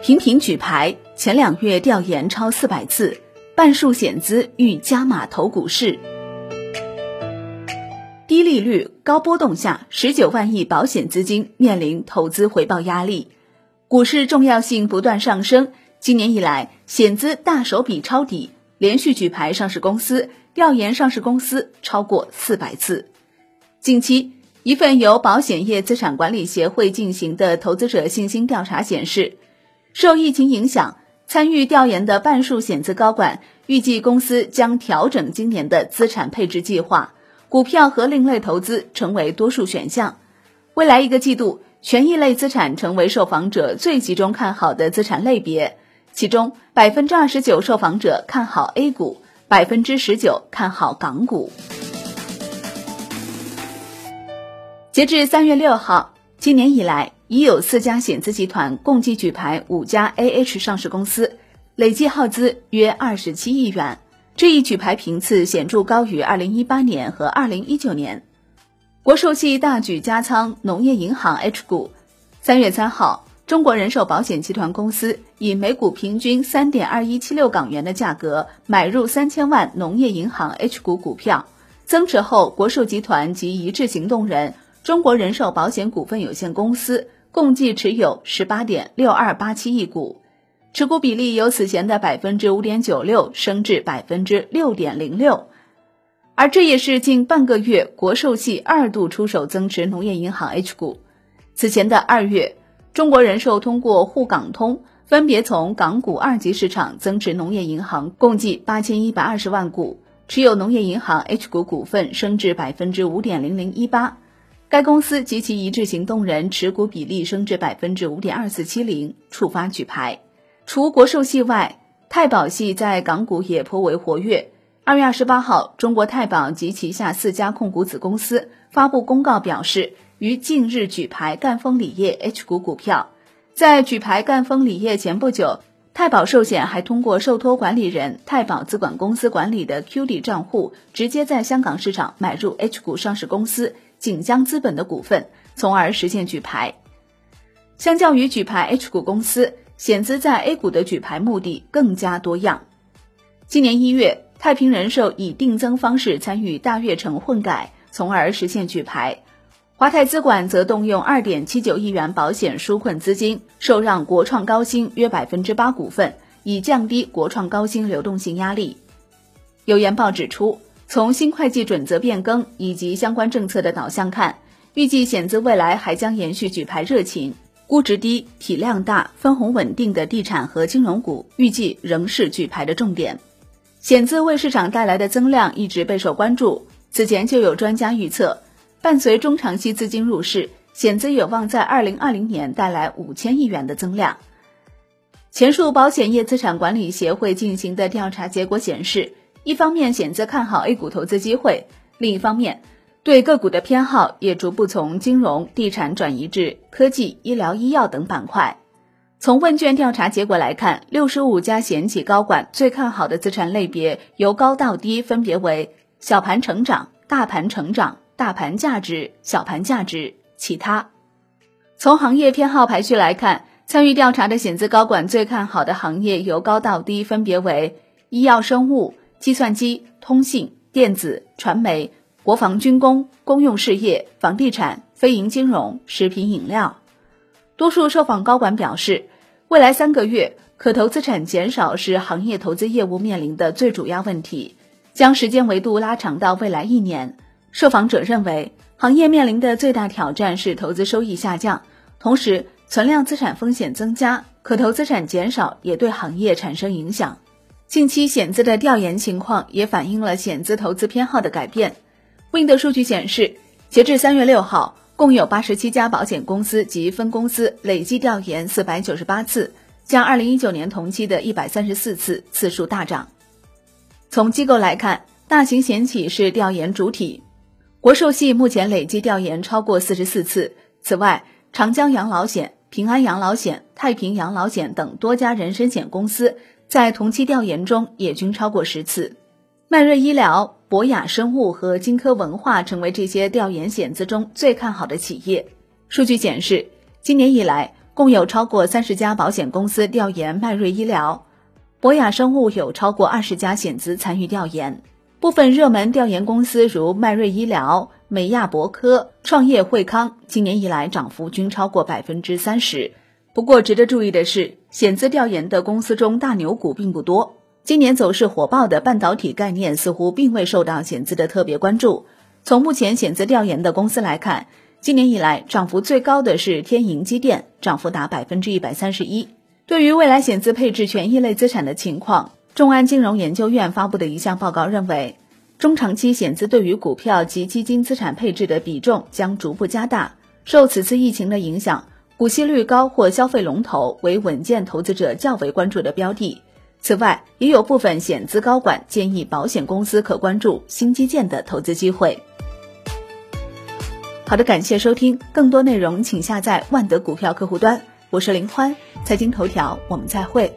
频频举牌，前两月调研超四百次，半数险资欲加码投股市。低利率、高波动下，十九万亿保险资金面临投资回报压力，股市重要性不断上升。今年以来，险资大手笔抄底，连续举牌上市公司、调研上市公司超过四百次。近期，一份由保险业资产管理协会进行的投资者信心调查显示，受疫情影响，参与调研的半数险资高管预计公司将调整今年的资产配置计划，股票和另类投资成为多数选项。未来一个季度，权益类资产成为受访者最集中看好的资产类别。其中，百分之二十九受访者看好 A 股，百分之十九看好港股。截至三月六号，今年以来已有四家险资集团共计举牌五家 AH 上市公司，累计耗资约二十七亿元，这一举牌频次显著高于二零一八年和二零一九年。国寿系大举加仓农业银行 H 股，三月三号。中国人寿保险集团公司以每股平均三点二一七六港元的价格买入三千万农业银行 H 股股票，增持后，国寿集团及一致行动人中国人寿保险股份有限公司共计持有十八点六二八七亿股，持股比例由此前的百分之五点九六升至百分之六点零六，而这也是近半个月国寿系二度出手增持农业银行 H 股，此前的二月。中国人寿通过沪港通，分别从港股二级市场增持农业银行共计八千一百二十万股，持有农业银行 H 股股份升至百分之五点零零一八。该公司及其一致行动人持股比例升至百分之五点二四七零，触发举牌。除国寿系外，太保系在港股也颇为活跃。二月二十八号，中国太保及旗下四家控股子公司发布公告表示。于近日举牌赣锋锂业 H 股股票，在举牌赣锋锂业前不久，太保寿险还通过受托管理人太保资管公司管理的 QD 账户，直接在香港市场买入 H 股上市公司锦江资本的股份，从而实现举牌。相较于举牌 H 股公司，险资在 A 股的举牌目的更加多样。今年一月，太平人寿以定增方式参与大悦城混改，从而实现举牌。华泰资管则动用二点七九亿元保险纾困资金，受让国创高新约百分之八股份，以降低国创高新流动性压力。有研报指出，从新会计准则变更以及相关政策的导向看，预计险资未来还将延续举牌热情，估值低、体量大、分红稳定的地产和金融股预计仍是举牌的重点。险资为市场带来的增量一直备受关注，此前就有专家预测。伴随中长期资金入市，险资有望在二零二零年带来五千亿元的增量。前述保险业资产管理协会进行的调查结果显示，一方面险资看好 A 股投资机会，另一方面对个股的偏好也逐步从金融、地产转移至科技、医疗、医药等板块。从问卷调查结果来看，六十五家险企高管最看好的资产类别由高到低分别为小盘成长、大盘成长。大盘价值、小盘价值、其他。从行业偏好排序来看，参与调查的险资高管最看好的行业由高到低分别为医药生物、计算机、通信、电子、传媒、国防军工、公用事业、房地产、非银金融、食品饮料。多数受访高管表示，未来三个月可投资产减少是行业投资业务面临的最主要问题，将时间维度拉长到未来一年。受访者认为，行业面临的最大挑战是投资收益下降，同时存量资产风险增加，可投资产减少也对行业产生影响。近期险资的调研情况也反映了险资投资偏好的改变。Wind 数据显示，截至三月六号，共有八十七家保险公司及分公司累计调研四百九十八次，较二零一九年同期的一百三十四次次数大涨。从机构来看，大型险企是调研主体。国寿系目前累计调研超过四十四次，此外，长江养老险、平安养老险、太平养老险等多家人身险公司在同期调研中也均超过十次。迈瑞医疗、博雅生物和金科文化成为这些调研险资中最看好的企业。数据显示，今年以来，共有超过三十家保险公司调研迈瑞医疗，博雅生物有超过二十家险资参与调研。部分热门调研公司如迈瑞医疗、美亚博科、创业惠康，今年以来涨幅均超过百分之三十。不过，值得注意的是，险资调研的公司中大牛股并不多。今年走势火爆的半导体概念似乎并未受到险资的特别关注。从目前险资调研的公司来看，今年以来涨幅最高的是天银机电，涨幅达百分之一百三十一。对于未来险资配置权益类资产的情况，众安金融研究院发布的一项报告认为，中长期险资对于股票及基金资产配置的比重将逐步加大。受此次疫情的影响，股息率高或消费龙头为稳健投资者较为关注的标的。此外，也有部分险资高管建议保险公司可关注新基建的投资机会。好的，感谢收听，更多内容请下载万德股票客户端。我是林欢，财经头条，我们再会。